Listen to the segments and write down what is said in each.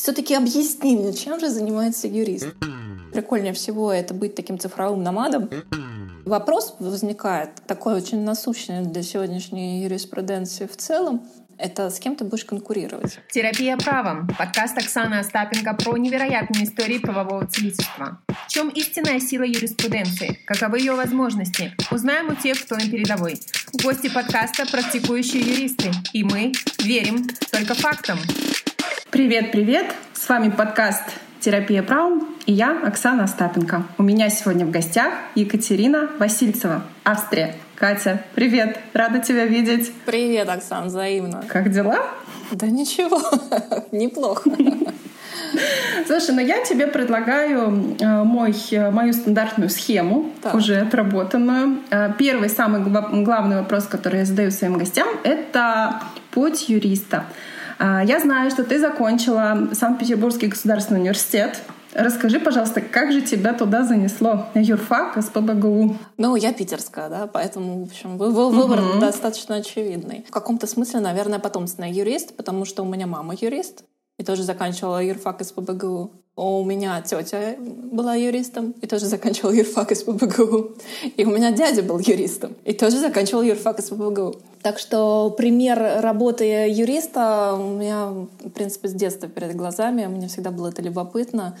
все-таки объясни мне, чем же занимается юрист? Прикольнее всего это быть таким цифровым номадом. Вопрос возникает, такой очень насущный для сегодняшней юриспруденции в целом, это с кем ты будешь конкурировать. Терапия правом. Подкаст Оксаны Остапенко про невероятные истории правового целительства. В чем истинная сила юриспруденции? Каковы ее возможности? Узнаем у тех, кто на передовой. Гости подкаста – практикующие юристы. И мы верим только фактам. Привет-привет! С вами подкаст «Терапия правом» и я, Оксана Остапенко. У меня сегодня в гостях Екатерина Васильцева, Австрия. Катя, привет! Рада тебя видеть. Привет, Оксан, взаимно. Как дела? Да ничего, неплохо. Слушай, ну я тебе предлагаю э, мой, э, мою стандартную схему, так. уже отработанную. Э, первый, самый главный вопрос, который я задаю своим гостям, это путь юриста. Я знаю, что ты закончила Санкт-Петербургский государственный университет. Расскажи, пожалуйста, как же тебя туда занесло? Юрфак, СПБГУ? Ну, я питерская, да, поэтому, в общем, выбор угу. достаточно очевидный. В каком-то смысле, наверное, потомственный юрист, потому что у меня мама юрист, и тоже заканчивала юрфак СПБГУ. У меня тетя была юристом и тоже заканчивала юрфак СПБГУ. И у меня дядя был юристом и тоже заканчивал юрфак СПБГУ. Так что пример работы юриста у меня, в принципе, с детства перед глазами. Мне всегда было это любопытно.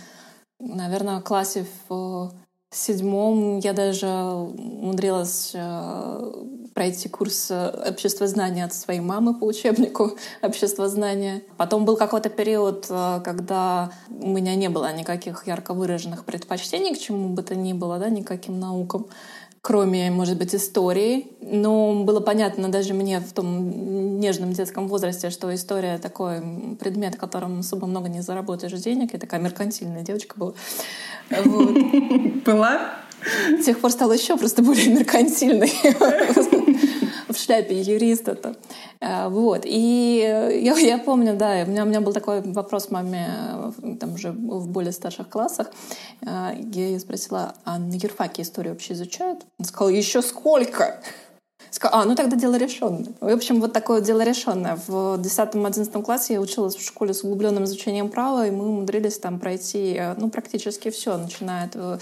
Наверное, в классе в седьмом я даже умудрилась э, пройти курс э, обществознания от своей мамы по учебнику обществознания. Потом был какой-то период, э, когда у меня не было никаких ярко выраженных предпочтений к чему бы то ни было, да, никаким наукам кроме, может быть, истории. Но было понятно даже мне в том нежном детском возрасте, что история такой предмет, которым особо много не заработаешь денег. Я такая меркантильная девочка была. Была? С тех пор стала еще просто более меркантильной в шляпе юриста-то. Э, вот. И я, я помню, да, у меня, у меня был такой вопрос маме э, там уже в более старших классах. Э, я ее спросила, а на юрфаке историю вообще изучают? Она сказала, еще сколько? Сказала, а, ну тогда дело решенное. В общем, вот такое дело решенное. В 10-11 классе я училась в школе с углубленным изучением права, и мы умудрились там пройти, э, ну, практически все, начиная от э,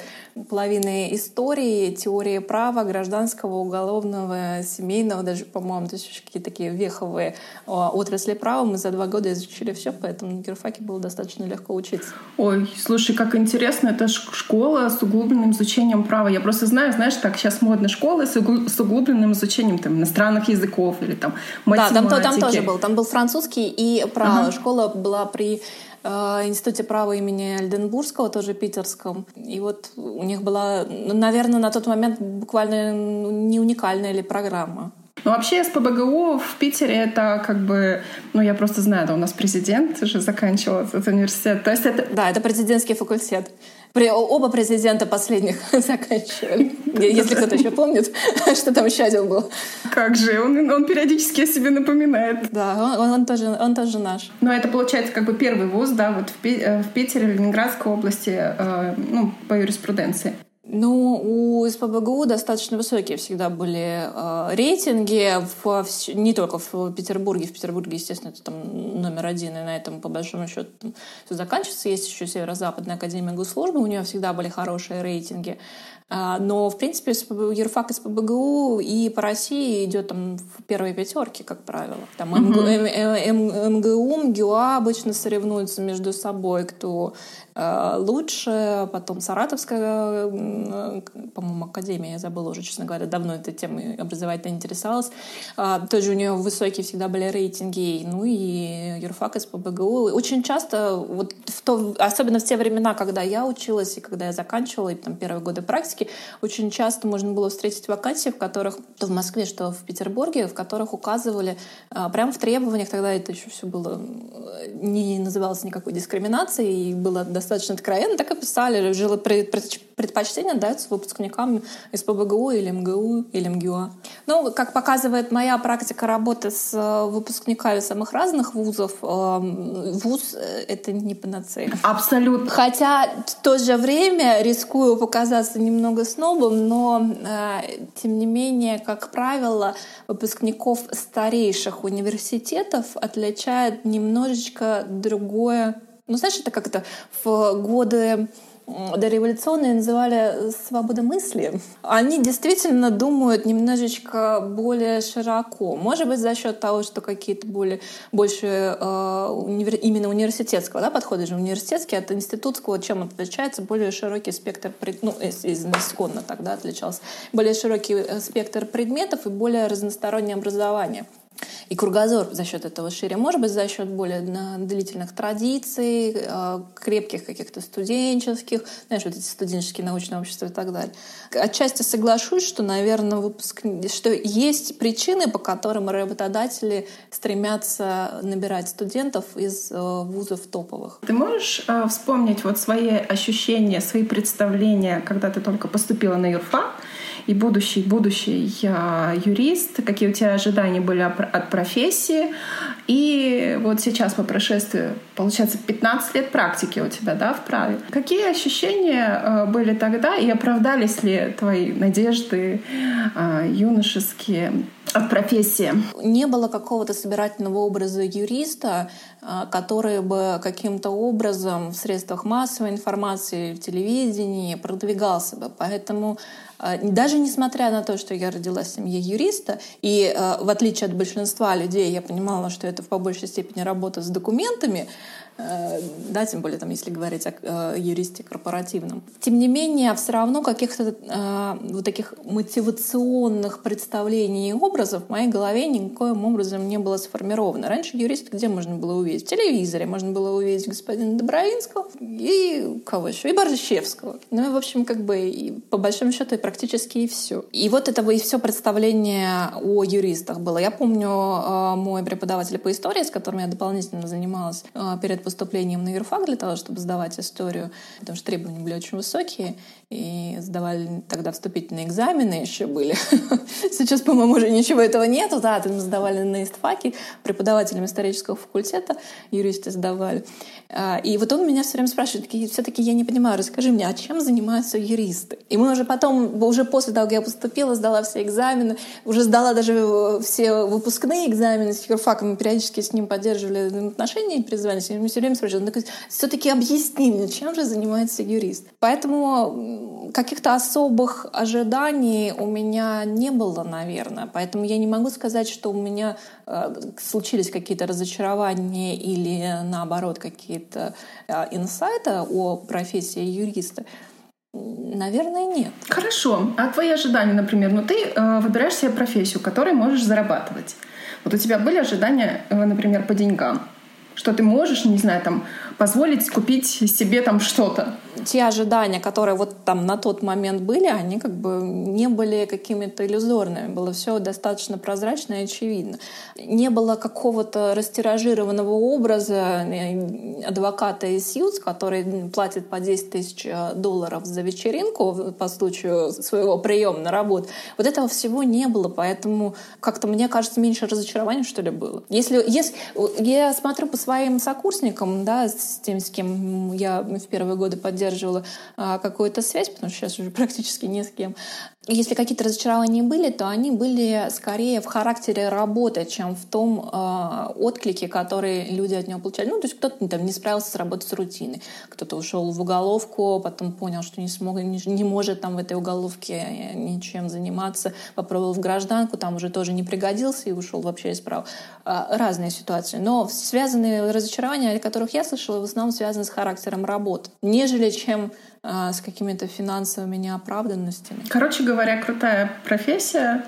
половины истории, теории права, гражданского, уголовного, семейного, даже, по-моему, то есть какие-то такие веховые э, отрасли права. Мы за два года изучили все, поэтому на герфаке было достаточно легко учиться. Ой, слушай, как интересно, это школа с углубленным изучением права. Я просто знаю, знаешь, так сейчас модно школы с углубленным изучением изучением там, иностранных языков или там математики. Да, там, там тоже был. Там был французский и право. Ага. Школа была при э, Институте права имени Альденбургского, тоже питерском. И вот у них была, ну, наверное, на тот момент буквально ну, не уникальная ли программа. Ну, вообще СПБГУ в Питере это как бы, ну, я просто знаю, да, у нас президент же заканчивал этот университет. То есть это... Да, это президентский факультет. Оба президента последних заканчивали. Если кто-то еще помнит, что там еще один был. Как же, он, он периодически о себе напоминает. Да, он, он, тоже, он тоже наш. Но это получается как бы первый вуз, да, вот в, э, в Питере, в Ленинградской области, э, ну, по юриспруденции. Ну, у СПБГУ достаточно высокие всегда были э, рейтинги, в, в, не только в Петербурге. В Петербурге, естественно, это там номер один, и на этом, по большому счету, там, все заканчивается. Есть еще Северо-Западная академия госслужбы, у нее всегда были хорошие рейтинги. А, но, в принципе, юрфак из ПБГУ и по России идет там в первой пятерке, как правило. Там МГУ, МГУ, МГУА обычно соревнуются между собой, кто э, лучше. Потом Саратовская, по-моему, академия, я забыла уже, честно говоря, давно этой темой образовательно интересовалась. А, тоже у нее высокие всегда были рейтинги. Ну и юрфак из ПБГУ. Очень часто, вот в то, особенно в те времена, когда я училась и когда я заканчивала, и там первые годы практики, практике очень часто можно было встретить вакансии, в которых, то в Москве, что в Петербурге, в которых указывали а, прямо в требованиях, тогда это еще все было, э, не называлось никакой дискриминацией, и было достаточно откровенно, так и писали, жило предпочтение дается выпускникам из ПБГУ или МГУ или МГУА. Ну, как показывает моя практика работы с э, выпускниками самых разных вузов, эм, вуз э, — это не панацея. Абсолютно. Хотя в то же время рискую показаться немного снобом, но э, тем не менее, как правило, выпускников старейших университетов отличает немножечко другое. Ну, знаешь, это как-то в годы дореволюционные называли свобода мысли. Они действительно думают немножечко более широко. Может быть, за счет того, что какие-то более, больше э, универ, именно университетского да, подхода же университетский от институтского, чем отличается более широкий спектр, ну, исконно тогда отличался, более широкий э, спектр предметов и более разностороннее образование и кругозор за счет этого шире. Может быть, за счет более длительных традиций, э, крепких каких-то студенческих, знаешь, вот эти студенческие научные общества и так далее. Отчасти соглашусь, что, наверное, выпуск... что есть причины, по которым работодатели стремятся набирать студентов из э, вузов топовых. Ты можешь э, вспомнить вот свои ощущения, свои представления, когда ты только поступила на юрфак, и будущий, будущий юрист, какие у тебя ожидания были от профессии. И вот сейчас по прошествии, получается, 15 лет практики у тебя, да, в праве. Какие ощущения э, были тогда и оправдались ли твои надежды э, юношеские от профессии? Не было какого-то собирательного образа юриста, э, который бы каким-то образом в средствах массовой информации, в телевидении продвигался бы. Поэтому а, даже несмотря на то, что я родилась в семье юриста, и а, в отличие от большинства людей я понимала, что это в по большей степени работа с документами, да, тем более там, если говорить о э, юристе корпоративном. Тем не менее, все равно каких-то э, вот таких мотивационных представлений и образов в моей голове никоим образом не было сформировано. Раньше юриста где можно было увидеть? В телевизоре можно было увидеть господина Добровинского и кого еще? И Борщевского. Ну и, в общем, как бы и, по большому счету и практически и все. И вот этого и все представление о юристах было. Я помню э, мой преподаватель по истории, с которым я дополнительно занималась э, перед поступлением на юрфак для того, чтобы сдавать историю, потому что требования были очень высокие, и сдавали тогда вступительные экзамены еще были. Сейчас, по-моему, уже ничего этого нету. Да, мы сдавали на истфаке, преподавателям исторического факультета, юристы сдавали. А, и вот он меня все время спрашивает, все-таки я не понимаю, расскажи мне, а чем занимаются юристы? И мы уже потом, уже после того, как я поступила, сдала все экзамены, уже сдала даже э, все выпускные экзамены с юрфаком, мы периодически с ним поддерживали отношения и призвались. И мы все время спрашивали, ну, все-таки объясни мне, чем же занимается юрист? Поэтому каких-то особых ожиданий у меня не было, наверное. Поэтому я не могу сказать, что у меня э, случились какие-то разочарования или наоборот какие какие-то а, инсайты о профессии юриста? Наверное, нет. Хорошо. А твои ожидания, например, ну ты э, выбираешь себе профессию, которой можешь зарабатывать. Вот у тебя были ожидания, э, например, по деньгам, что ты можешь, не знаю, там позволить купить себе там что-то те ожидания, которые вот там на тот момент были, они как бы не были какими-то иллюзорными. Было все достаточно прозрачно и очевидно. Не было какого-то растиражированного образа э, адвоката из Сьюз, который платит по 10 тысяч э, долларов за вечеринку по случаю своего приема на работу. Вот этого всего не было, поэтому как-то, мне кажется, меньше разочарования, что ли, было. Если, если я смотрю по своим сокурсникам, да, с тем, с кем я в первые годы поддерживала поддерживала а, какую-то связь, потому что сейчас уже практически ни с кем. Если какие-то разочарования были, то они были скорее в характере работы, чем в том э, отклике, который люди от него получали. Ну, то есть кто-то там, не справился с работой с рутиной, кто-то ушел в уголовку, потом понял, что не смог, не, не может там в этой уголовке ничем заниматься, попробовал в гражданку, там уже тоже не пригодился и ушел вообще из права. Э, разные ситуации. Но связанные разочарования, о которых я слышала, в основном связаны с характером работы, нежели чем а, с какими-то финансовыми неоправданностями. Короче говоря, крутая профессия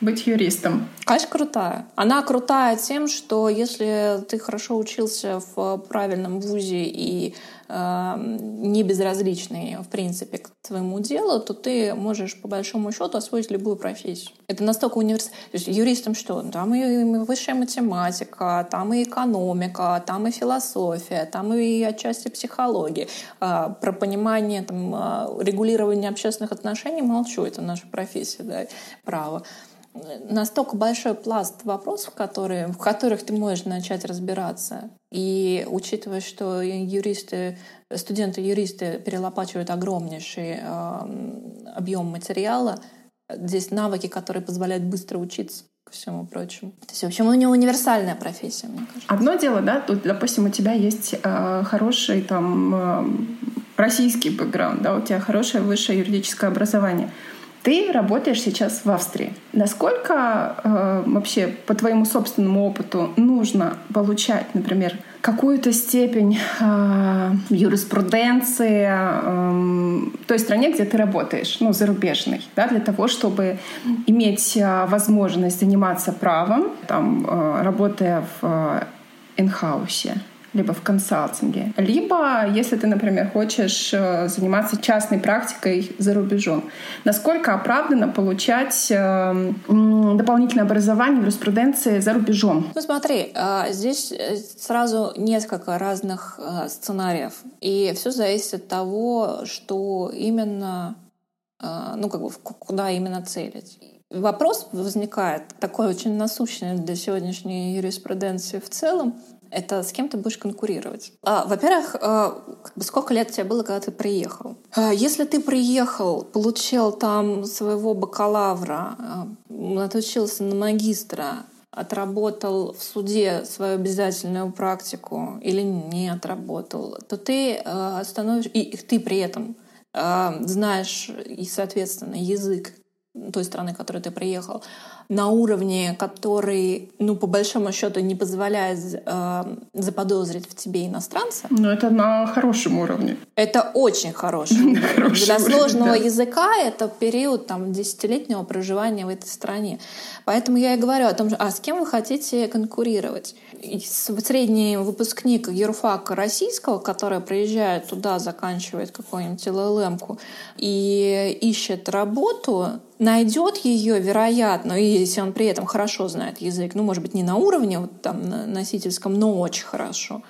быть юристом. Конечно, крутая. Она крутая тем, что если ты хорошо учился в правильном вузе и э, не безразличный, в принципе, к твоему делу, то ты можешь, по большому счету, освоить любую профессию. Это настолько университет. То есть юристам что? Там и высшая математика, там и экономика, там и философия, там и отчасти психология. Э, про понимание там, э, регулирования общественных отношений молчу, это наша профессия, да, право настолько большой пласт вопросов, которые, в которых ты можешь начать разбираться. И учитывая, что юристы, студенты-юристы перелопачивают огромнейший э, объем материала, здесь навыки, которые позволяют быстро учиться. ко всему прочему. То есть, в общем, у него универсальная профессия, мне кажется. Одно дело, да, тут, допустим, у тебя есть э, хороший там э, российский бэкграунд, да, у тебя хорошее высшее юридическое образование. Ты работаешь сейчас в Австрии. Насколько э, вообще по твоему собственному опыту нужно получать, например, какую-то степень э, юриспруденции э, той стране, где ты работаешь, ну, зарубежной, да, для того, чтобы иметь э, возможность заниматься правом, там, э, работая в э, инхаусе? Либо в консалтинге. Либо, если ты, например, хочешь э, заниматься частной практикой за рубежом, насколько оправданно получать э, дополнительное образование в юриспруденции за рубежом? Ну смотри, э, здесь сразу несколько разных сценариев. И все зависит от того, что именно, ну как бы куда именно целить. Вопрос возникает такой очень насущный для сегодняшней юриспруденции в целом это с кем ты будешь конкурировать. А, во-первых, а, сколько лет тебе было, когда ты приехал? А, если ты приехал, получил там своего бакалавра, а, отучился на магистра, отработал в суде свою обязательную практику или не отработал, то ты э, становишься... И, ты при этом э, знаешь и, соответственно, язык той страны, в которой ты приехал, на уровне, который, ну, по большому счету, не позволяет э, заподозрить в тебе иностранца. Но это на хорошем уровне. Это очень хороший. Для сложного языка это период там десятилетнего проживания в этой стране. Поэтому я и говорю о том, а с кем вы хотите конкурировать? Средний выпускник юрфака российского, который приезжает туда, заканчивает какую-нибудь ЛЛМ-ку и ищет работу, найдет ее, вероятно, если он при этом хорошо знает язык, ну, может быть, не на уровне вот там носительском, но очень хорошо,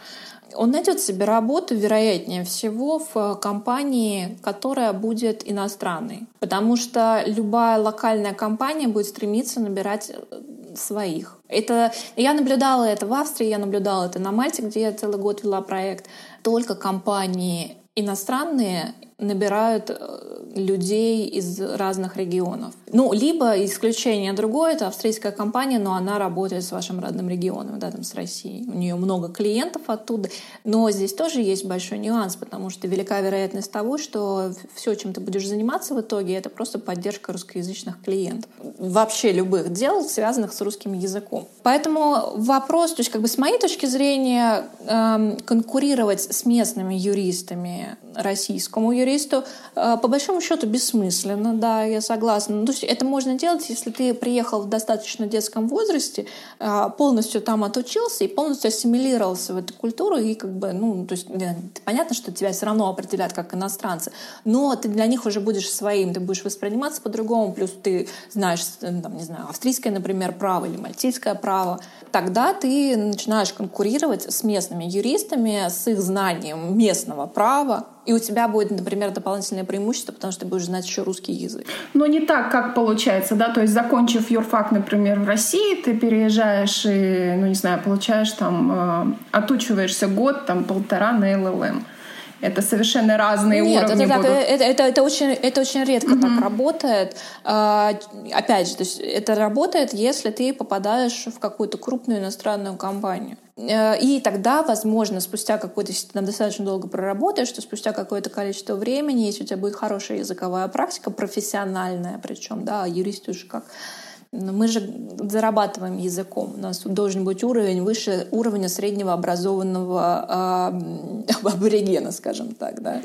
он найдет себе работу, вероятнее всего, в компании, которая будет иностранной. Потому что любая локальная компания будет стремиться набирать э, своих. Это, я наблюдала это в Австрии, я наблюдала это на Мальте, где я целый год вела проект. Только компании иностранные набирают э, людей из разных регионов. Ну, либо исключение другое, это австрийская компания, но она работает с вашим родным регионом, да, там с Россией. У нее много клиентов оттуда. Но здесь тоже есть большой нюанс, потому что велика вероятность того, что все, чем ты будешь заниматься в итоге, это просто поддержка русскоязычных клиентов. Вообще любых дел, связанных с русским языком. Поэтому вопрос, то есть как бы с моей точки зрения, эм, конкурировать с местными юристами российскому юристу, э, по большому счету бессмысленно, да, я согласна. Ну, то есть это можно делать, если ты приехал в достаточно детском возрасте, э, полностью там отучился и полностью ассимилировался в эту культуру, и как бы, ну, то есть понятно, что тебя все равно определяют как иностранца, но ты для них уже будешь своим, ты будешь восприниматься по-другому, плюс ты знаешь, там, не знаю, австрийское, например, право или мальтийское право, тогда ты начинаешь конкурировать с местными юристами, с их знанием местного права, и у тебя будет, например, дополнительное преимущество, потому что ты будешь знать еще русский язык. Но не так, как получается, да, то есть закончив юрфак, например, в России, ты переезжаешь и, ну не знаю, получаешь там, э, отучиваешься год, там полтора на ЛЛМ. Это совершенно разные Нет, уровни это, будут. это, это, это, очень, это очень редко mm-hmm. так работает. А, опять же, то есть это работает, если ты попадаешь в какую-то крупную иностранную компанию. Э, и тогда, возможно, спустя какое-то, если ты там достаточно долго проработаешь, что спустя какое-то количество времени, если у тебя будет хорошая языковая практика, профессиональная причем, да, юрист уже как но мы же зарабатываем языком. У нас должен быть уровень выше уровня среднего образованного э, аборигена, скажем так. Да?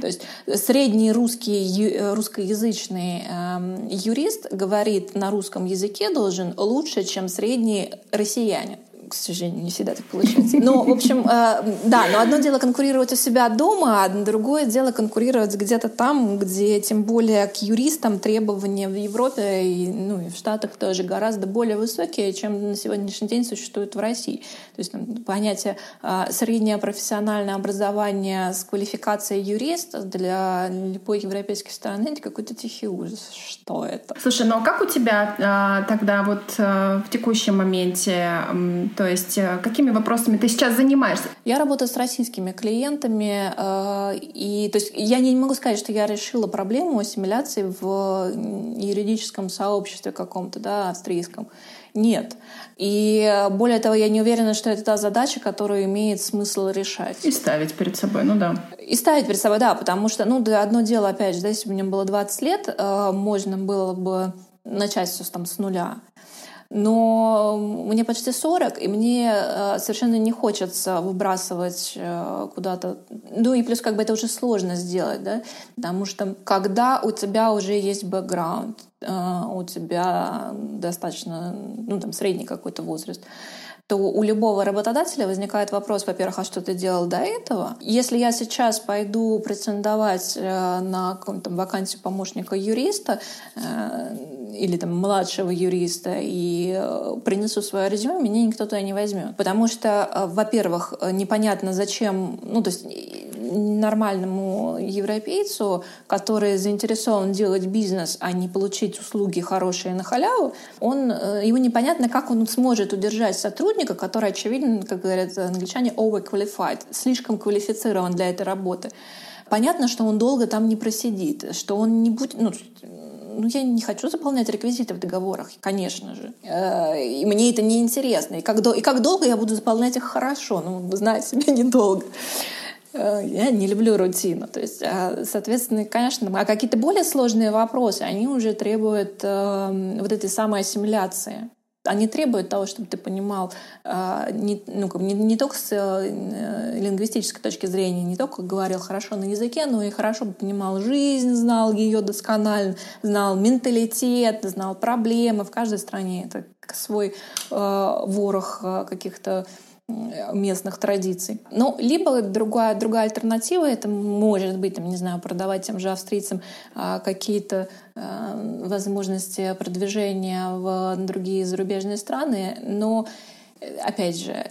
То есть средний русский, русскоязычный э, юрист говорит на русском языке должен лучше, чем средний россиянин к сожалению, не всегда так получается. Но, в общем, э, да, но одно дело конкурировать у себя дома, а другое дело конкурировать где-то там, где тем более к юристам требования в Европе и, ну, и в Штатах тоже гораздо более высокие, чем на сегодняшний день существуют в России. То есть там, понятие э, среднее профессиональное образование с квалификацией юриста для любой европейской страны — это какой-то тихий ужас. Что это? Слушай, ну а как у тебя а, тогда вот в текущем моменте То есть э, какими вопросами ты сейчас занимаешься? Я работаю с российскими клиентами, э, и то есть я не могу сказать, что я решила проблему ассимиляции в юридическом сообществе каком-то, да, австрийском. Нет. И более того, я не уверена, что это та задача, которую имеет смысл решать. И ставить перед собой, ну да. И ставить перед собой, да, потому что, ну, да, одно дело, опять же, да, если бы мне было 20 лет, э, можно было бы начать все там с нуля. Но мне почти 40, и мне э, совершенно не хочется выбрасывать э, куда-то. Ну и плюс как бы это уже сложно сделать, да, потому что когда у тебя уже есть бэкграунд, э, у тебя достаточно, ну там средний какой-то возраст, то у любого работодателя возникает вопрос, во-первых, а что ты делал до этого? Если я сейчас пойду претендовать на там, вакансию помощника юриста, или там младшего юриста и э, принесу свое резюме, меня никто туда не возьмет. Потому что, э, во-первых, э, непонятно зачем, ну то есть нормальному европейцу, который заинтересован делать бизнес, а не получить услуги хорошие на халяву, он, ему непонятно, как он сможет удержать сотрудника, который, очевидно, как говорят англичане, overqualified, слишком квалифицирован для этой работы. Понятно, что он долго там не просидит, что он не будет, ну, ну, я не хочу заполнять реквизиты в договорах, конечно же. Э, и мне это не интересно. И как, и как долго я буду заполнять их хорошо? Ну, знать себя недолго. Э, я не люблю рутину. То есть, а, соответственно, конечно, а какие-то более сложные вопросы, они уже требуют э, вот этой самой ассимиляции. Они требуют того, чтобы ты понимал э, не, ну, не, не только с э, лингвистической точки зрения, не только говорил хорошо на языке, но и хорошо понимал жизнь, знал ее досконально, знал менталитет, знал проблемы. В каждой стране это свой э, ворох э, каких-то местных традиций. Ну, либо другая, другая альтернатива, это может быть, там, не знаю, продавать тем же австрийцам а, какие-то а, возможности продвижения в другие зарубежные страны, но опять же,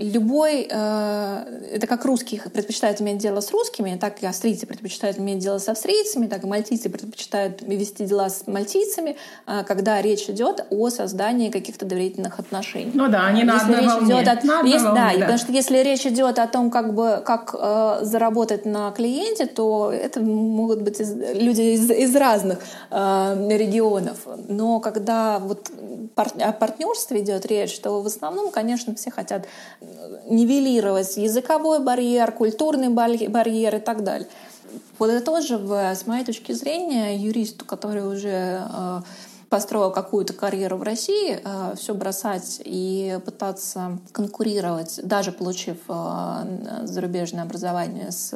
любой, э, это как русские предпочитают иметь дело с русскими, так и австрийцы предпочитают иметь дело с австрийцами, так и мальтийцы предпочитают вести дела с мальтийцами, э, когда речь идет о создании каких-то доверительных отношений. Ну да, они на если одной речь волне. Идет от, на есть, волне, да, да. Потому что если речь идет о том, как бы как э, заработать на клиенте, то это могут быть из, люди из, из разных э, регионов. Но когда вот пар, о партнерстве идет речь, то в основном, конечно, все хотят нивелировать языковой барьер, культурный барьер и так далее. Подытоживая, с моей точки зрения, юристу, который уже э, построил какую-то карьеру в России, э, все бросать и пытаться конкурировать, даже получив э, зарубежное образование с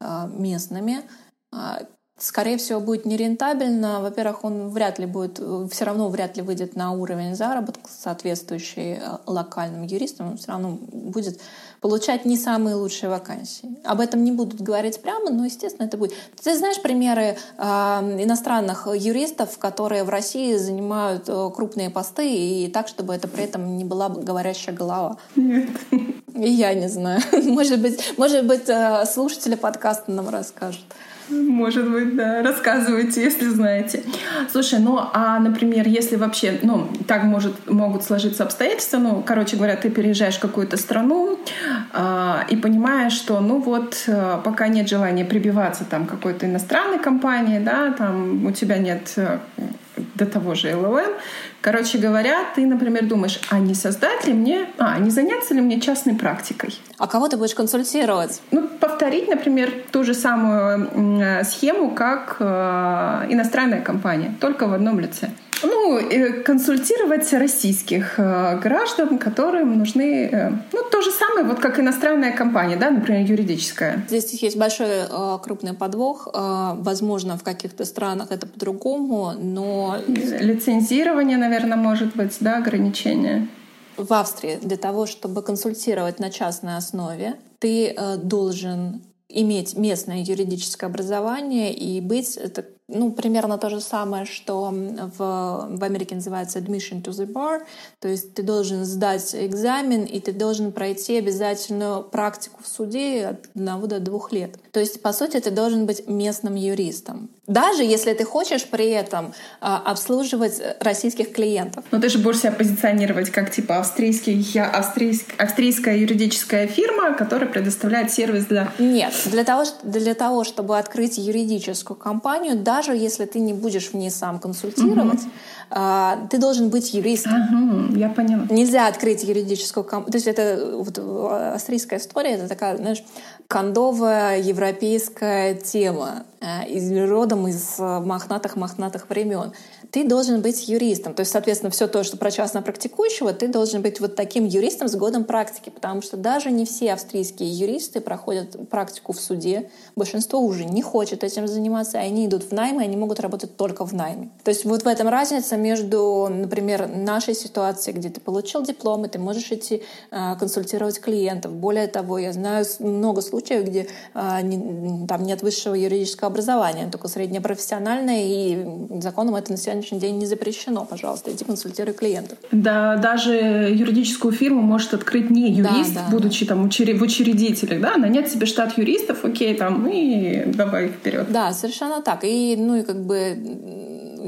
местными, скорее всего, будет нерентабельно. Во-первых, он вряд ли будет, все равно вряд ли выйдет на уровень заработка, соответствующий э, локальным юристам. Он все равно будет получать не самые лучшие вакансии. Об этом не будут говорить прямо, но, естественно, это будет. Ты знаешь примеры э, иностранных юристов, которые в России занимают э, крупные посты и так, чтобы это при этом не была говорящая голова? Нет. И я не знаю. Может быть, может быть э, слушатели подкаста нам расскажут. Может быть, да. Рассказывайте, если знаете. Слушай, ну, а, например, если вообще, ну, так может, могут сложиться обстоятельства, ну, короче говоря, ты переезжаешь в какую-то страну э, и понимаешь, что, ну, вот, э, пока нет желания прибиваться там какой-то иностранной компании, да, там у тебя нет э, до того же LLM. Короче говоря, ты, например, думаешь, а не создать ли мне, а не заняться ли мне частной практикой? А кого ты будешь консультировать? Ну, повторить, например, ту же самую схему, как э, иностранная компания, только в одном лице. Ну, консультировать российских э, граждан, которым нужны, э, ну, то же самое, вот как иностранная компания, да, например, юридическая. Здесь есть большой э, крупный подвох. Возможно, в каких-то странах это по-другому, но... Лицензирование, наверное, может быть, да, ограничение. В Австрии для того, чтобы консультировать на частной основе, ты должен иметь местное юридическое образование и быть, это ну, примерно то же самое, что в, в Америке называется admission to the bar, то есть ты должен сдать экзамен, и ты должен пройти обязательно практику в суде от одного до двух лет. То есть, по сути, ты должен быть местным юристом. Даже если ты хочешь при этом а, обслуживать российских клиентов. Но ты же будешь себя позиционировать как типа австрийский, австрийск, австрийская юридическая фирма, которая предоставляет сервис для... Нет, для того, для того чтобы открыть юридическую компанию, даже если ты не будешь в ней сам консультировать, угу. А, ты должен быть юристом. Ага, я поняла. Нельзя открыть юридическую компанию. То есть это вот, австрийская история, это такая, знаешь, кондовая европейская тема э, из родом из мохнатых-мохнатых времен ты должен быть юристом. То есть, соответственно, все то, что про частно практикующего, ты должен быть вот таким юристом с годом практики, потому что даже не все австрийские юристы проходят практику в суде. Большинство уже не хочет этим заниматься, они идут в найм, и они могут работать только в найме. То есть вот в этом разница между, например, нашей ситуацией, где ты получил диплом, и ты можешь идти э, консультировать клиентов. Более того, я знаю много случаев, где не, там нет высшего юридического образования, только среднее профессиональное, и законом это на сегодня сегодняшний день не запрещено, пожалуйста, иди консультируй клиентов. Да, даже юридическую фирму может открыть не юрист, да, да, будучи да. там в учредителях, да, нанять себе штат юристов, окей, там, и давай вперед. Да, совершенно так. И, ну и как бы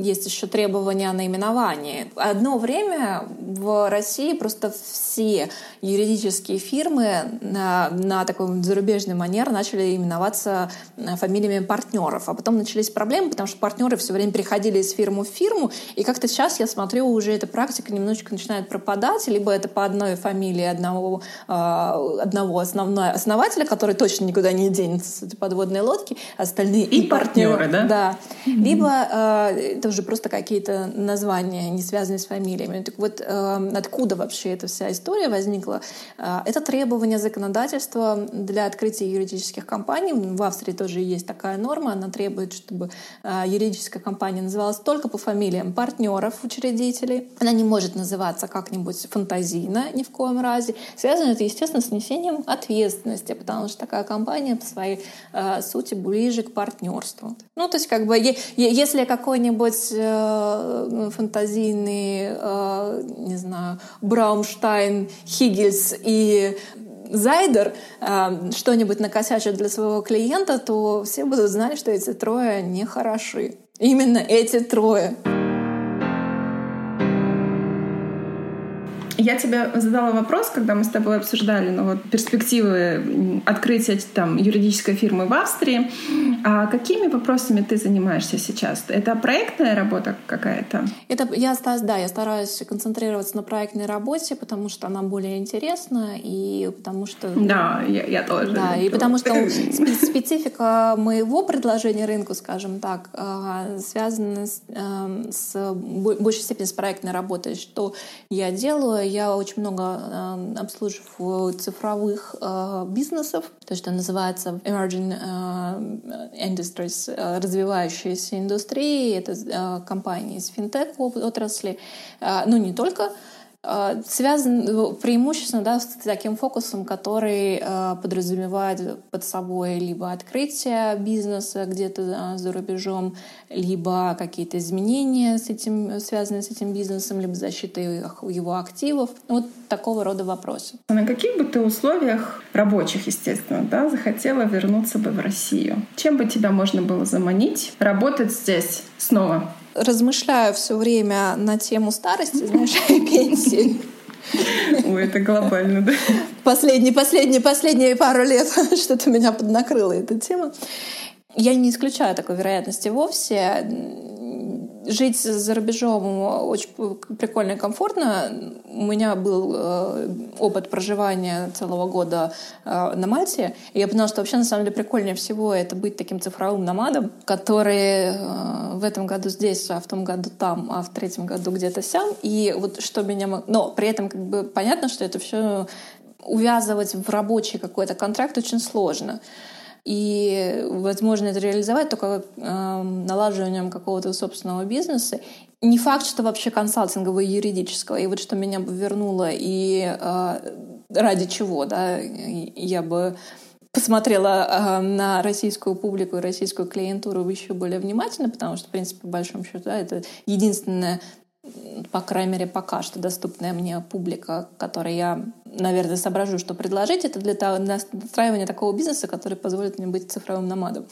есть еще требования о наименовании. Одно время в России просто все юридические фирмы на, на такой зарубежный манер начали именоваться э, фамилиями партнеров. А потом начались проблемы, потому что партнеры все время переходили из фирмы в фирму. И как-то сейчас я смотрю, уже эта практика немножечко начинает пропадать. Либо это по одной фамилии одного, э, одного основного основателя, который точно никуда не денется с этой подводной лодки, остальные и, и партнеры, партнеры, да? Да. Mm-hmm. Либо э, это уже просто какие-то названия, не связанные с фамилиями. Так вот, э, откуда вообще эта вся история возникла? Э, это требование законодательства для открытия юридических компаний. В Австрии тоже есть такая норма. Она требует, чтобы э, юридическая компания называлась только по фамилиям партнеров, учредителей. Она не может называться как-нибудь фантазийно ни в коем разе. Связано это, естественно, с несением ответственности, потому что такая компания по своей э, сути ближе к партнерству. Ну, то есть, как бы, если какой-нибудь быть э, фантазийный, э, не знаю, Браунштайн, Хиггельс и Зайдер э, что-нибудь накосячат для своего клиента, то все будут знать, что эти трое нехороши. Именно эти трое. Я тебе задала вопрос, когда мы с тобой обсуждали ну, вот, перспективы открытия там, юридической фирмы в Австрии. А какими вопросами ты занимаешься сейчас? Это проектная работа какая-то? Это я, да, я стараюсь концентрироваться на проектной работе, потому что она более интересна и потому что... Да, я, я тоже. Да, и потому что специфика моего предложения рынку, скажем так, а, связана с, эм, с большей степени с проектной работой. Что я делаю? Я очень много э, обслуживаю цифровых э, бизнесов, то, что называется emerging э, industries, э, развивающиеся индустрии. Это э, компании из финтех отрасли, э, ну не только, связан преимущественно да, с таким фокусом, который э, подразумевает под собой либо открытие бизнеса где-то э, за рубежом, либо какие-то изменения с этим, связанные с этим бизнесом, либо защита его активов. Вот такого рода вопросы. А на каких бы ты условиях рабочих, естественно, да, захотела вернуться бы в Россию? Чем бы тебя можно было заманить, работать здесь снова? Размышляю все время на тему старости, знаешь, и пенсии. Ой, это глобально, да? Последние, последние, последние пару лет что-то меня поднакрыла эта тема. Я не исключаю такой вероятности вовсе жить за рубежом очень прикольно и комфортно. У меня был э, опыт проживания целого года э, на Мальте, и я поняла, что вообще на самом деле прикольнее всего это быть таким цифровым номадом, который э, в этом году здесь, а в том году там, а в третьем году где-то сям. И вот что меня... Но при этом как бы понятно, что это все увязывать в рабочий какой-то контракт очень сложно. И возможно это реализовать только э, налаживанием какого-то собственного бизнеса. Не факт, что вообще консалтингового и юридического. И вот что меня бы вернуло и э, ради чего, да, я бы посмотрела э, на российскую публику и российскую клиентуру еще более внимательно, потому что, в принципе, по большому счету, да, это единственная по крайней мере, пока что доступная мне публика, которой я, наверное, соображу, что предложить, это для, того, настраивания такого бизнеса, который позволит мне быть цифровым номадом.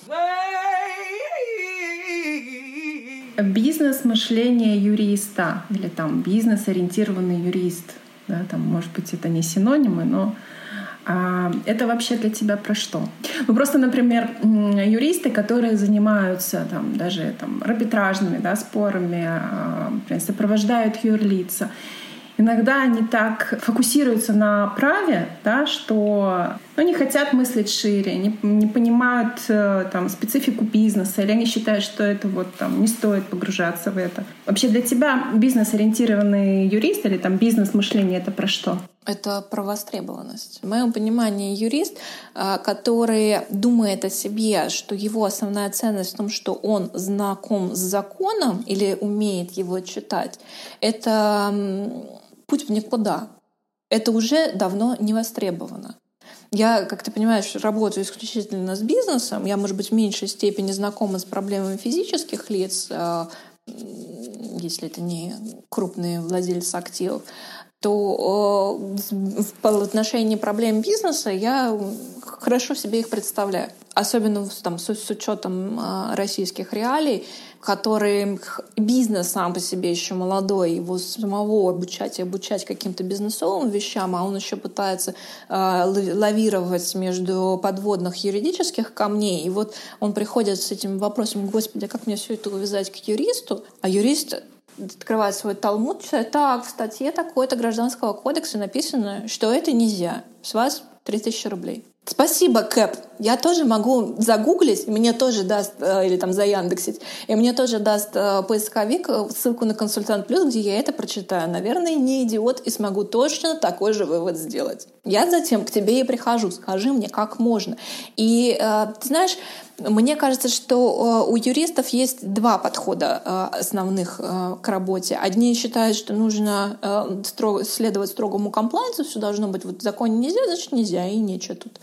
Бизнес-мышление юриста или там бизнес-ориентированный юрист. Да, там, может быть, это не синонимы, но а это вообще для тебя про что? Ну просто, например, юристы, которые занимаются там, даже там, арбитражными да, спорами, а, сопровождают юрлица, иногда они так фокусируются на праве, да, что ну, не хотят мыслить шире, не, не понимают э, там, специфику бизнеса, или они считают, что это вот там не стоит погружаться в это. Вообще для тебя бизнес-ориентированный юрист или там бизнес-мышление — это про что? Это про востребованность. В моем понимании юрист, а, который думает о себе, что его основная ценность в том, что он знаком с законом или умеет его читать, это путь в никуда. Это уже давно не востребовано. Я, как ты понимаешь, работаю исключительно с бизнесом. Я, может быть, в меньшей степени знакома с проблемами физических лиц, а, если это не крупные владельцы активов то в отношении проблем бизнеса я хорошо себе их представляю. Особенно там, с, с учетом а, российских реалий, который бизнес сам по себе еще молодой, его самого обучать и обучать каким-то бизнесовым вещам, а он еще пытается э, лавировать между подводных юридических камней. И вот он приходит с этим вопросом, господи, а как мне все это увязать к юристу? А юрист открывает свой талмуд, читает, так, в статье такой-то гражданского кодекса написано, что это нельзя. С вас 3000 рублей. Спасибо, Кэп. Я тоже могу загуглить, мне тоже даст, э, или там заяндексить, и мне тоже даст э, поисковик э, ссылку на консультант плюс, где я это прочитаю. Наверное, не идиот и смогу точно такой же вывод сделать. Я затем к тебе и прихожу. Скажи мне, как можно. И ты знаешь, мне кажется, что у юристов есть два подхода основных к работе. Одни считают, что нужно следовать строгому комплайнсу, все должно быть вот в законе нельзя, значит нельзя, и нечего тут.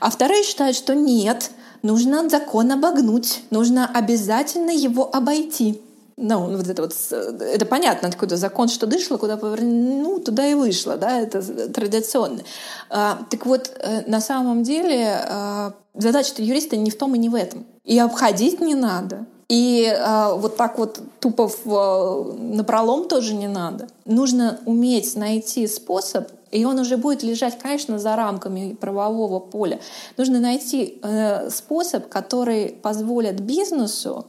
А вторые считают, что нет, нужно закон обогнуть, нужно обязательно его обойти. Ну, вот это вот, это понятно, откуда закон, что дышло, куда повернуло, ну, туда и вышло, да, это традиционно. А, так вот, э, на самом деле, а, задача юриста не в том и не в этом. И обходить не надо. И а, вот так вот тупо в, на пролом тоже не надо. Нужно уметь найти способ и он уже будет лежать, конечно, за рамками правового поля. Нужно найти э, способ, который позволит бизнесу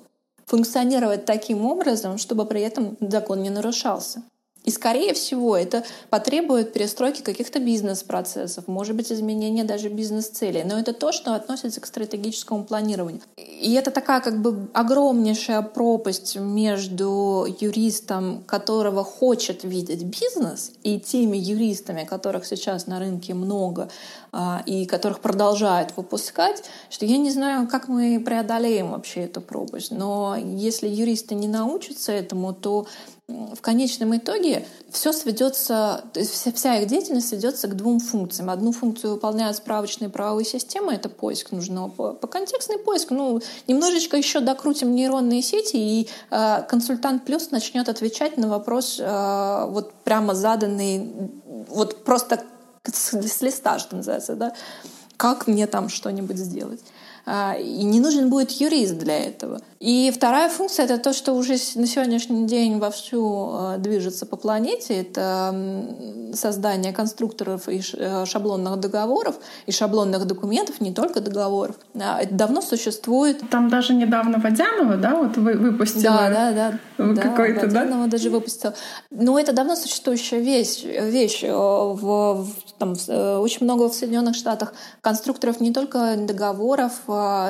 функционировать таким образом, чтобы при этом закон не нарушался. И, скорее всего, это потребует перестройки каких-то бизнес-процессов, может быть, изменения даже бизнес-целей. Но это то, что относится к стратегическому планированию. И это такая как бы огромнейшая пропасть между юристом, которого хочет видеть бизнес, и теми юристами, которых сейчас на рынке много, а, и которых продолжают выпускать, что я не знаю, как мы преодолеем вообще эту пропасть. Но если юристы не научатся этому, то в конечном итоге все сведется, вся, вся их деятельность сведется к двум функциям. Одну функцию выполняют справочные правовые системы, это поиск нужного по, по контекстный поиск. Ну, немножечко еще докрутим нейронные сети, и э, консультант плюс начнет отвечать на вопрос э, вот прямо заданный, вот просто с, с листа, что называется, да, как мне там что-нибудь сделать. А, и не нужен будет юрист для этого. И вторая функция — это то, что уже на сегодняшний день вовсю а, движется по планете. Это создание конструкторов и э, шаблонных договоров, и шаблонных документов, не только договоров. А, это давно существует. Там даже недавно Водянова, да, вот вы выпустила? Да, да, да. Какой-то, да? Водянова даже выпустила. Но это давно существующая вещь. вещь. Э, в, в, там, э, очень много в Соединенных Штатах конструкторов не только договоров,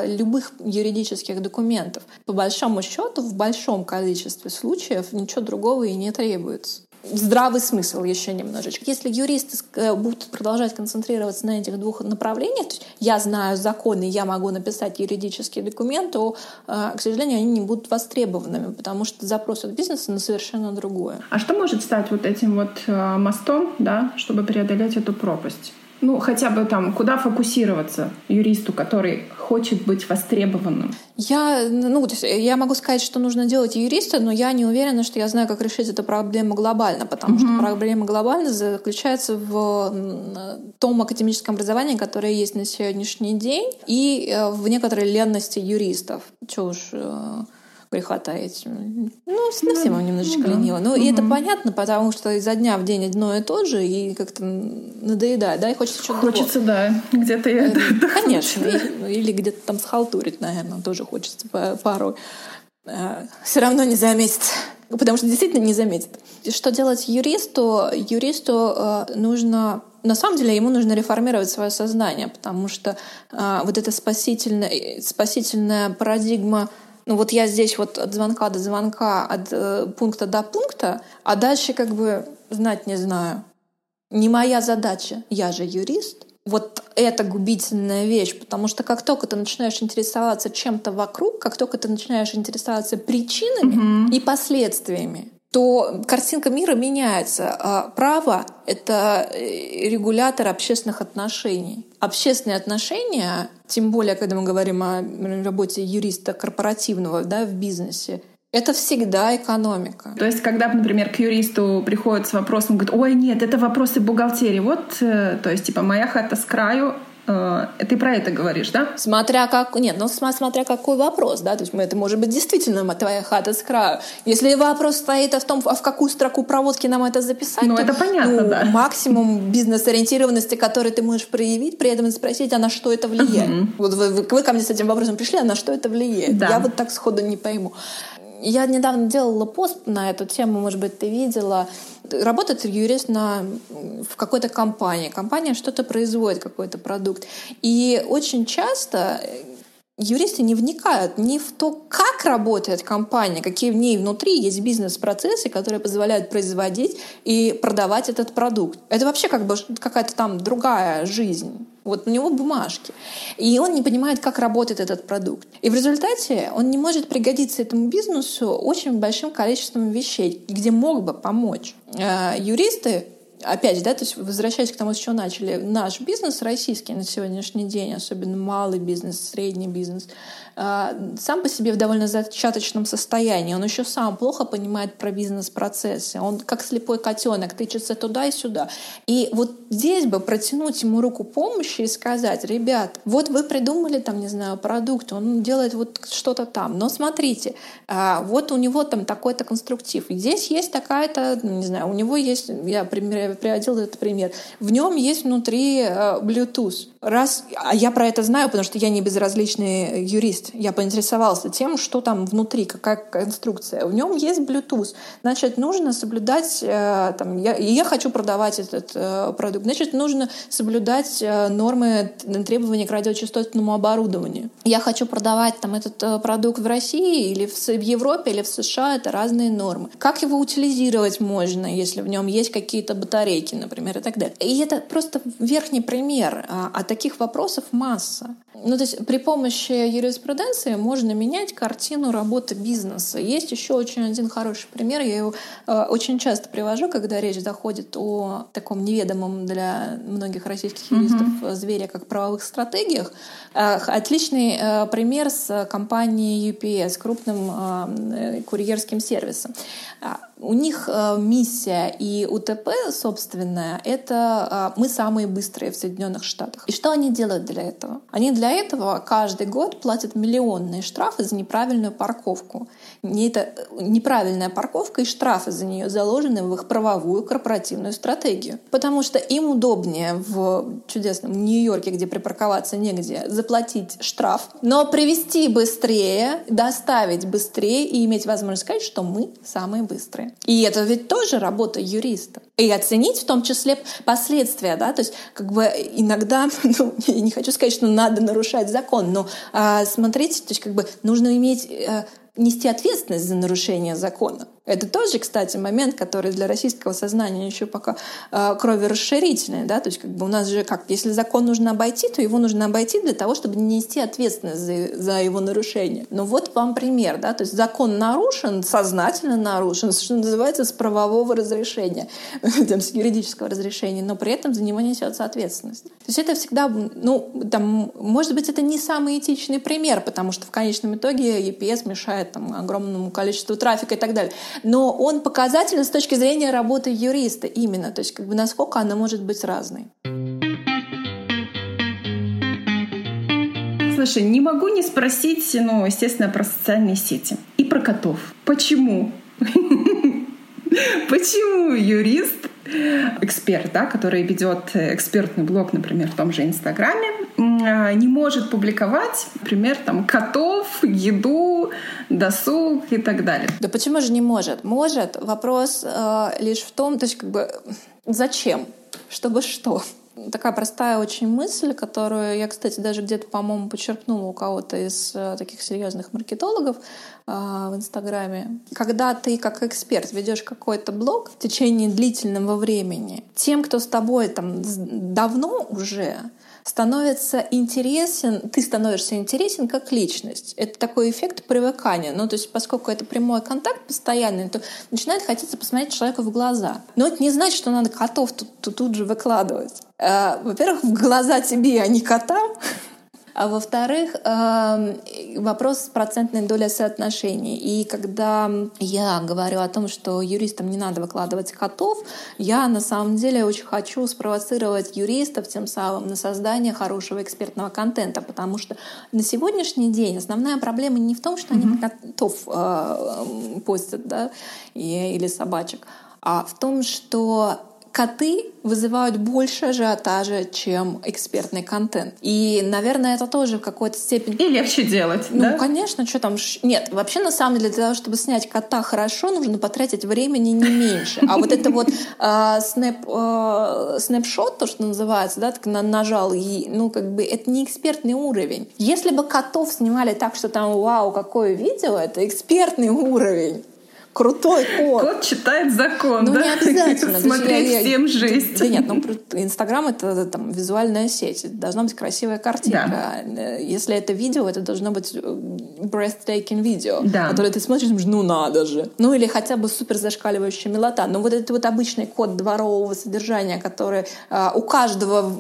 любых юридических документов. По большому счету, в большом количестве случаев ничего другого и не требуется здравый смысл еще немножечко. Если юристы э, будут продолжать концентрироваться на этих двух направлениях, то есть я знаю законы, я могу написать юридический документ, то, э, к сожалению, они не будут востребованными, потому что запрос от бизнеса на совершенно другое. А что может стать вот этим вот э, мостом, да, чтобы преодолеть эту пропасть? Ну, хотя бы там, куда фокусироваться юристу, который хочет быть востребованным? Я, ну, я могу сказать, что нужно делать юриста, но я не уверена, что я знаю, как решить эту проблему глобально, потому mm-hmm. что проблема глобально заключается в том академическом образовании, которое есть на сегодняшний день, и э, в некоторой ленности юристов. Чего э, таить. Ну, совсем ну, немножечко ну, лениво. Ну, угу. и это понятно, потому что изо дня в день одно и то же, и как-то надоедает, да, и хочется что-то Хочется, другого. да, где-то я это... Конечно, или где-то там схалтурить, наверное, тоже хочется порой. А, Все равно не заметит, потому что действительно не заметит. Что делать юристу? Юристу э, нужно на самом деле ему нужно реформировать свое сознание, потому что э, вот эта спасительная, спасительная парадигма ну вот я здесь вот от звонка до звонка, от э, пункта до пункта, а дальше как бы знать не знаю. Не моя задача, я же юрист. Вот это губительная вещь, потому что как только ты начинаешь интересоваться чем-то вокруг, как только ты начинаешь интересоваться причинами mm-hmm. и последствиями, то картинка мира меняется. А право — это э, регулятор общественных отношений. Общественные отношения, тем более, когда мы говорим о работе юриста корпоративного да, в бизнесе, это всегда экономика. То есть, когда, например, к юристу приходит с вопросом, говорит, ой, нет, это вопросы бухгалтерии. Вот, э, то есть, типа, моя хата с краю, ты про это говоришь, да? Смотря как... Нет, ну смотря какой вопрос, да? То есть это может быть действительно твоя хата с краю. Если вопрос стоит в том, а в какую строку проводки нам это записать, ну, то, это понятно, ну, да. максимум бизнес-ориентированности, который ты можешь проявить, при этом спросить, а на что это влияет? Угу. Вот вы, вы, вы ко мне с этим вопросом пришли, а на что это влияет? Да. Я вот так сходу не пойму. Я недавно делала пост на эту тему, может быть, ты видела. Работает юрист на, в какой-то компании. Компания что-то производит, какой-то продукт. И очень часто юристы не вникают ни в то, как работает компания, какие в ней внутри есть бизнес-процессы, которые позволяют производить и продавать этот продукт. Это вообще как бы какая-то там другая жизнь. Вот у него бумажки. И он не понимает, как работает этот продукт. И в результате он не может пригодиться этому бизнесу очень большим количеством вещей, где мог бы помочь. Э, юристы опять же, да, то есть возвращаясь к тому, с чего начали, наш бизнес российский на сегодняшний день, особенно малый бизнес, средний бизнес, а, сам по себе в довольно зачаточном состоянии. Он еще сам плохо понимает про бизнес-процессы. Он как слепой котенок тычется туда и сюда. И вот здесь бы протянуть ему руку помощи и сказать, ребят, вот вы придумали там, не знаю, продукт, он делает вот что-то там, но смотрите, а, вот у него там такой-то конструктив. И здесь есть такая-то, не знаю, у него есть, я приводила этот пример, в нем есть внутри а, Bluetooth. Раз, а я про это знаю, потому что я не безразличный юрист, я поинтересовался тем, что там внутри, какая конструкция. В нем есть Bluetooth. Значит, нужно соблюдать, э, там, я, я хочу продавать этот э, продукт, значит, нужно соблюдать э, нормы требования к радиочастотному оборудованию. Я хочу продавать там, этот продукт в России или в, Европе или в США, это разные нормы. Как его утилизировать можно, если в нем есть какие-то батарейки, например, и так далее. И это просто верхний пример, а, а таких вопросов масса. Ну, то есть при помощи юриспруденции можно менять картину работы бизнеса. Есть еще очень один хороший пример, я его э, очень часто привожу, когда речь заходит о таком неведомом для многих российских юристов mm-hmm. звере, как правовых стратегиях. Э, отличный э, пример с компанией UPS, крупным э, курьерским сервисом. А, у них э, миссия и УТП собственная — это э, мы самые быстрые в Соединенных Штатах. И что они делают для этого? Они для этого каждый год платят миллионные штрафы за неправильную парковку. Не это неправильная парковка и штрафы за нее заложены в их правовую корпоративную стратегию. Потому что им удобнее в чудесном Нью-Йорке, где припарковаться негде, заплатить штраф, но привести быстрее, доставить быстрее и иметь возможность сказать, что мы самые быстрые. И это ведь тоже работа юриста. И оценить в том числе последствия, да, то есть как бы иногда, ну, не хочу сказать, что надо нарушать закон, но а, смотрите, то есть как бы нужно иметь а, нести ответственность за нарушение закона. Это тоже, кстати, момент, который для российского сознания еще пока э, крови расширительный, да, то есть как бы у нас же как, если закон нужно обойти, то его нужно обойти для того, чтобы не нести ответственность за, за его нарушение. Но вот вам пример, да, то есть закон нарушен, сознательно нарушен, что называется, с правового разрешения, там, с юридического разрешения, но при этом за него несется ответственность. То есть это всегда, ну, там, может быть, это не самый этичный пример, потому что в конечном итоге EPS мешает там огромному количеству трафика и так далее но он показательный с точки зрения работы юриста именно, то есть как бы насколько она может быть разной. Слушай, не могу не спросить, ну, естественно, про социальные сети и про котов. Почему? Почему юрист эксперт, да, который ведет экспертный блог, например, в том же Инстаграме, а, не может публиковать, например, там котов, еду, досуг и так далее. Да почему же не может? Может. Вопрос э, лишь в том, то есть как бы зачем? Чтобы что? Такая простая очень мысль, которую я, кстати, даже где-то, по-моему, подчеркнула у кого-то из э, таких серьезных маркетологов э, в Инстаграме. Когда ты как эксперт ведешь какой-то блог в течение длительного времени, тем, кто с тобой там давно уже, становится интересен, ты становишься интересен как личность. Это такой эффект привыкания. Ну, то есть, поскольку это прямой контакт постоянный, то начинает хотеться посмотреть человеку в глаза. Но это не значит, что надо котов тут, тут, тут же выкладывать. Э, во-первых, в глаза тебе, а не котам. А во-вторых, эм, вопрос процентной доли соотношений. И когда я говорю о том, что юристам не надо выкладывать котов, я на самом деле очень хочу спровоцировать юристов тем самым на создание хорошего экспертного контента, потому что на сегодняшний день основная проблема не в том, что они mm-hmm. котов э, постят да, или собачек, а в том, что коты вызывают больше ажиотажа, чем экспертный контент. И, наверное, это тоже в какой-то степени... И легче делать, Ну, да? конечно, что там... Нет, вообще, на самом деле, для того, чтобы снять кота хорошо, нужно потратить времени не меньше. А вот это вот а, снэп, а, снэпшот, то, что называется, да, так нажал, и, ну, как бы, это не экспертный уровень. Если бы котов снимали так, что там, вау, какое видео, это экспертный уровень крутой кот. Кот читает закон, ну, да? не обязательно. Смотреть я, всем жесть. Да нет, ну Инстаграм — это там визуальная сеть. Должна быть красивая картинка. Да. Если это видео, это должно быть э, breathtaking видео, да. которое ты смотришь думаешь, ну надо же. Ну или хотя бы супер зашкаливающая милота. Но вот этот вот обычный код дворового содержания, который а, у каждого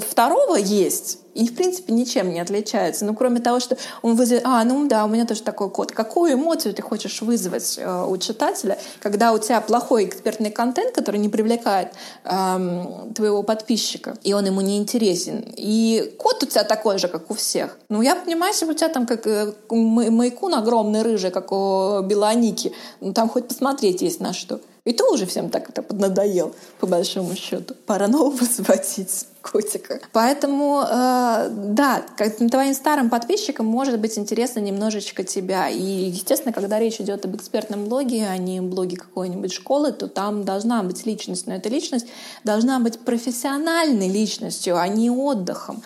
второго есть, и, в принципе, ничем не отличается. Ну, кроме того, что он вызовет... А, ну да, у меня тоже такой код. Какую эмоцию ты хочешь вызвать э, у читателя, когда у тебя плохой экспертный контент, который не привлекает э, твоего подписчика, и он ему не интересен. И код у тебя такой же, как у всех. Ну, я понимаю, если у тебя там как э, маякун огромный рыжий, как у Белоники, ну, там хоть посмотреть есть на что. И то уже всем так это поднадоел, по большому счету. Пора нового заводить котика. Поэтому, э, да, как твоим старым подписчикам может быть интересно немножечко тебя. И, естественно, когда речь идет об экспертном блоге, а не блоге какой-нибудь школы, то там должна быть личность. Но эта личность должна быть профессиональной личностью, а не отдыхом.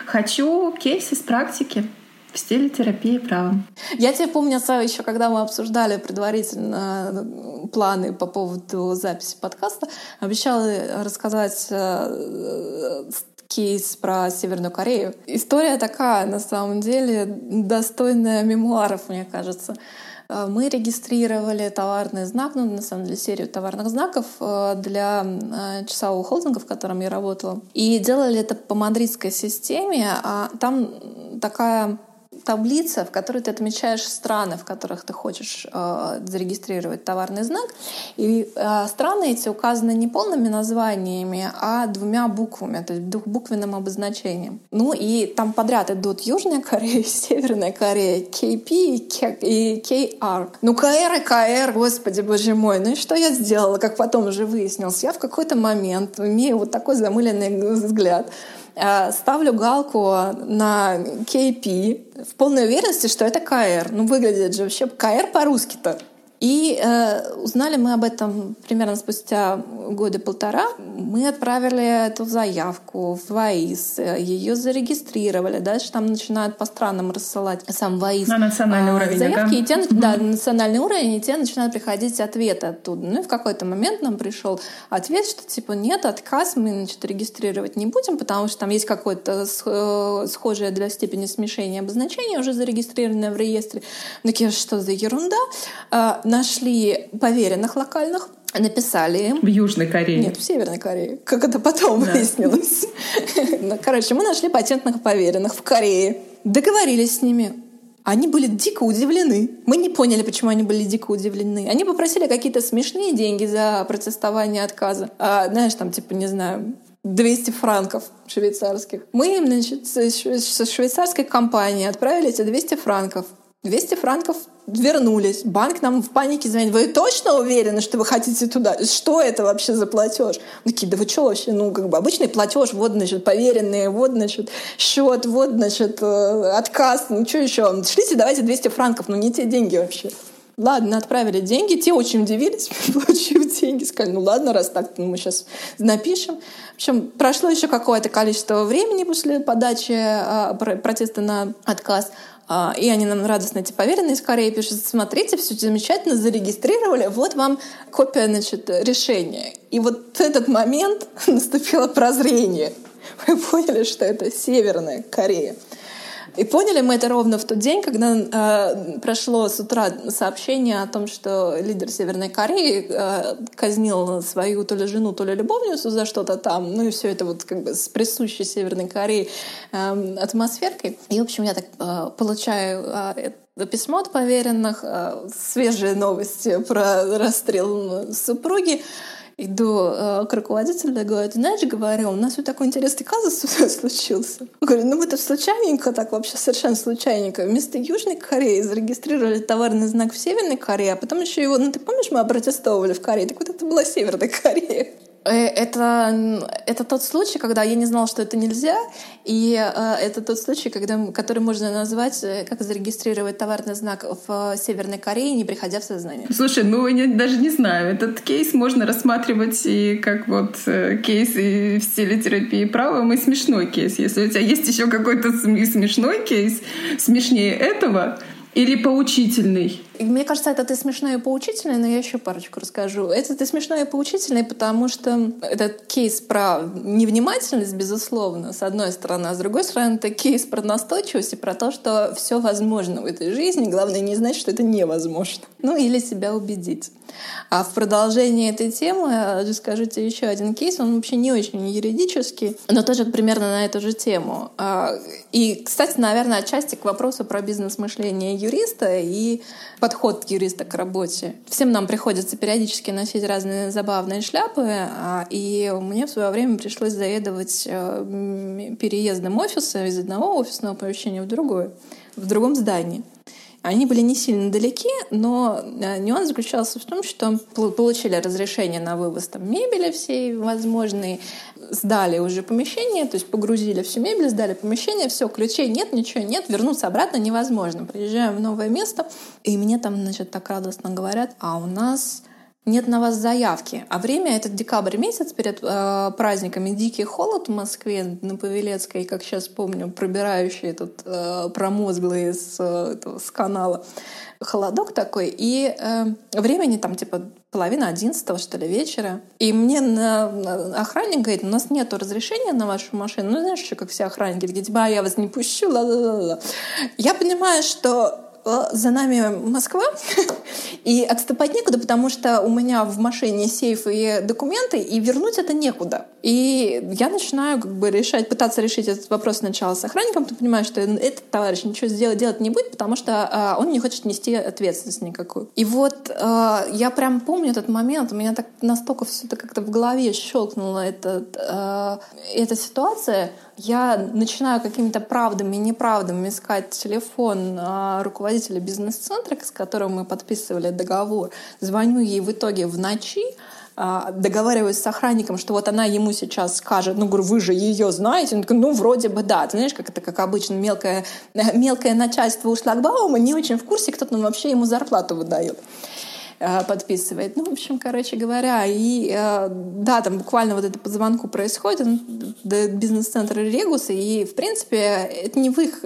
Хочу кейс из практики в стиле терапии правом. Я тебе помню, еще когда мы обсуждали предварительно э, планы по поводу записи подкаста, обещала рассказать э, кейс про Северную Корею. История такая, на самом деле, достойная мемуаров, мне кажется. Э, мы регистрировали товарный знак, ну, на самом деле, серию товарных знаков для часового холдинга, в котором я работала. И делали это по мадридской системе. А там такая таблица, в которой ты отмечаешь страны, в которых ты хочешь э, зарегистрировать товарный знак. И э, страны эти указаны не полными названиями, а двумя буквами, то есть двухбуквенным обозначением. Ну и там подряд идут Южная Корея, Северная Корея, КП и КР. Ну КР и КР, господи боже мой. Ну и что я сделала, как потом уже выяснилось? Я в какой-то момент, имею вот такой замыленный взгляд, ставлю галку на KP в полной уверенности, что это КР. Ну, выглядит же вообще КР по-русски-то. И э, узнали мы об этом примерно спустя года полтора. Мы отправили эту заявку в ВАИС, ее зарегистрировали. Дальше там начинают по странам рассылать сам ВАИС. На национальный а, уровень, заявки, да? И те, да, на национальный уровень, и те начинают приходить ответы оттуда. Ну и в какой-то момент нам пришел ответ, что типа нет, отказ мы значит, регистрировать не будем, потому что там есть какое-то э, схожее для степени смешения обозначение, уже зарегистрированное в реестре. Мы такие, что за ерунда? Нашли поверенных локальных, написали им. В Южной Корее? Нет, в Северной Корее. Как это потом да. выяснилось. Ну, короче, мы нашли патентных поверенных в Корее. Договорились с ними. Они были дико удивлены. Мы не поняли, почему они были дико удивлены. Они попросили какие-то смешные деньги за протестование отказа. А, знаешь, там, типа, не знаю, 200 франков швейцарских. Мы им, значит, со швейцарской компанией отправили эти 200 франков. 200 франков вернулись. Банк нам в панике звонит. Вы точно уверены, что вы хотите туда? Что это вообще за платеж? Мы такие, да вы что вообще? Ну, как бы обычный платеж, вот, значит, поверенные, вот, значит, счет, вот, значит, э, отказ, ну, что еще? Шлите, давайте 200 франков, ну, не те деньги вообще. Ладно, отправили деньги. Те очень удивились, получив деньги. Сказали, ну ладно, раз так, ну, мы сейчас напишем. В общем, прошло еще какое-то количество времени после подачи а, протеста на отказ. А, и они нам радостно, эти поверенные из Кореи пишут, смотрите, все замечательно, зарегистрировали, вот вам копия значит, решения. И вот в этот момент наступило прозрение. Мы поняли, что это Северная Корея. И поняли мы это ровно в тот день, когда э, прошло с утра сообщение о том, что лидер Северной Кореи э, казнил свою то ли жену, то ли любовницу за что-то там. Ну и все это вот как бы с присущей Северной Корее э, атмосферкой. И, в общем, я так э, получаю э, письмо от поверенных, э, свежие новости про расстрел супруги. Иду э, к руководителю и говорю, ты знаешь, говорю, у нас вот такой интересный казус случился. Я говорю, ну это случайненько, так вообще совершенно случайненько. Вместо Южной Кореи зарегистрировали товарный знак в Северной Корее, а потом еще его, ну ты помнишь, мы опротестовывали в Корее? Так вот это была Северная Корея. Э, это, это тот случай, когда я не знала, что это нельзя, и э, это тот случай, когда, который можно назвать, э, как зарегистрировать товарный знак в Северной Корее, не приходя в сознание. Слушай, ну я даже не знаю, этот кейс можно рассматривать и как вот кейс и в стиле терапии правом, и смешной кейс. Если у тебя есть еще какой-то смешной кейс, смешнее этого, или поучительный? Мне кажется, это ты смешной и поучительный, но я еще парочку расскажу. Это ты смешной и поучительный, потому что этот кейс про невнимательность, безусловно, с одной стороны, а с другой стороны, это кейс про настойчивость и про то, что все возможно в этой жизни. Главное не знать, что это невозможно. Ну или себя убедить. А в продолжении этой темы расскажу тебе еще один кейс. Он вообще не очень юридический, но тоже примерно на эту же тему. А, и, кстати, наверное, отчасти к вопросу про бизнес-мышление юриста и подход юриста к работе. Всем нам приходится периодически носить разные забавные шляпы, а, и мне в свое время пришлось заведовать э, переездом офиса из одного офисного помещения в другое, в другом здании. Они были не сильно далеки, но э, нюанс заключался в том, что получили разрешение на вывоз там, мебели всей возможной, сдали уже помещение, то есть погрузили всю мебель, сдали помещение, все, ключей нет, ничего нет, вернуться обратно невозможно. Приезжаем в новое место, и мне там, значит, так радостно говорят, а у нас нет на вас заявки. А время этот декабрь месяц перед э, праздниками дикий холод в Москве на Павелецкой, как сейчас помню, пробирающий этот э, промозглый с, э, с канала холодок такой, и э, времени там типа половина одиннадцатого, что ли, вечера. И мне на, охранник говорит, у нас нет разрешения на вашу машину. Ну, знаешь, еще как все охранники, такие, типа, а я вас не пущу, ла-ла-ла-ла. Я понимаю, что за нами Москва, и отступать некуда, потому что у меня в машине сейф и документы, и вернуть это некуда. И я начинаю как бы решать, пытаться решить этот вопрос сначала с охранником, ты понимаешь, что этот товарищ ничего сделать, делать не будет, потому что э, он не хочет нести ответственность никакую. И вот э, я прям помню этот момент, у меня так настолько все это как-то в голове щелкнула этот, э, эта ситуация, я начинаю какими-то правдами и неправдами искать телефон э, руководителя бизнес-центра, с которым мы подписывали договор. Звоню ей в итоге в ночи, договариваюсь с охранником, что вот она ему сейчас скажет, ну, говорю, вы же ее знаете? Он такой, ну, вроде бы да. Ты знаешь, как это, как обычно, мелкое, мелкое начальство у шлагбаума не очень в курсе, кто там вообще ему зарплату выдает. э, подписывает. Ну, в общем, короче говоря, и э, да, там буквально вот это по звонку происходит, бизнес-центр Регуса, и, в принципе, это не в их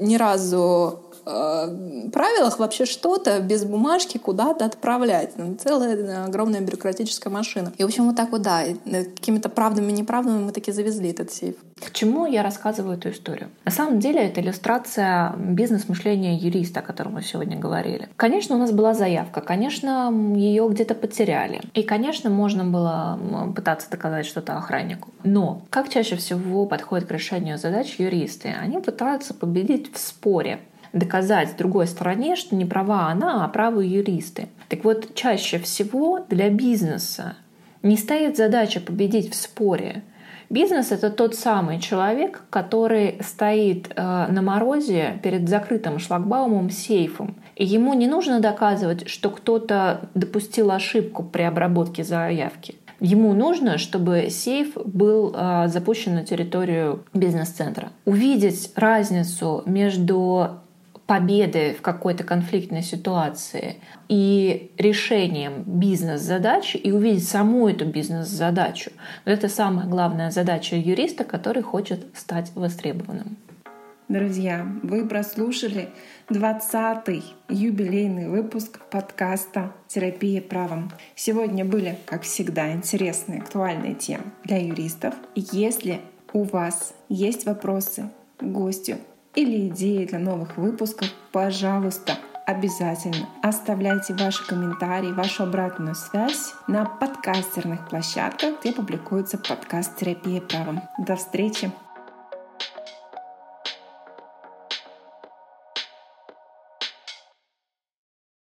ни разу правилах вообще что-то без бумажки куда-то отправлять. Ну, целая э, огромная бюрократическая машина. И, в общем, вот так вот, да, э, какими-то правдами и неправдами мы таки завезли этот сейф. К чему я рассказываю эту историю? На самом деле это иллюстрация бизнес-мышления юриста, о котором мы сегодня говорили. Конечно, у нас была заявка, конечно, ее где-то потеряли. И, конечно, можно было пытаться доказать что-то охраннику. Но как чаще всего подходят к решению задач юристы? Они пытаются победить в споре доказать другой стороне, что не права она, а правы юристы. Так вот, чаще всего для бизнеса не стоит задача победить в споре. Бизнес — это тот самый человек, который стоит э, на морозе перед закрытым шлагбаумом сейфом. И ему не нужно доказывать, что кто-то допустил ошибку при обработке заявки. Ему нужно, чтобы сейф был э, запущен на территорию бизнес-центра. Увидеть разницу между победы в какой-то конфликтной ситуации и решением бизнес-задачи и увидеть саму эту бизнес-задачу. Это самая главная задача юриста, который хочет стать востребованным. Друзья, вы прослушали 20-й юбилейный выпуск подкаста «Терапия правом». Сегодня были, как всегда, интересные, актуальные темы для юристов. Если у вас есть вопросы гостю или идеи для новых выпусков, пожалуйста, обязательно оставляйте ваши комментарии, вашу обратную связь на подкастерных площадках, где публикуется подкаст «Терапия правом». До встречи!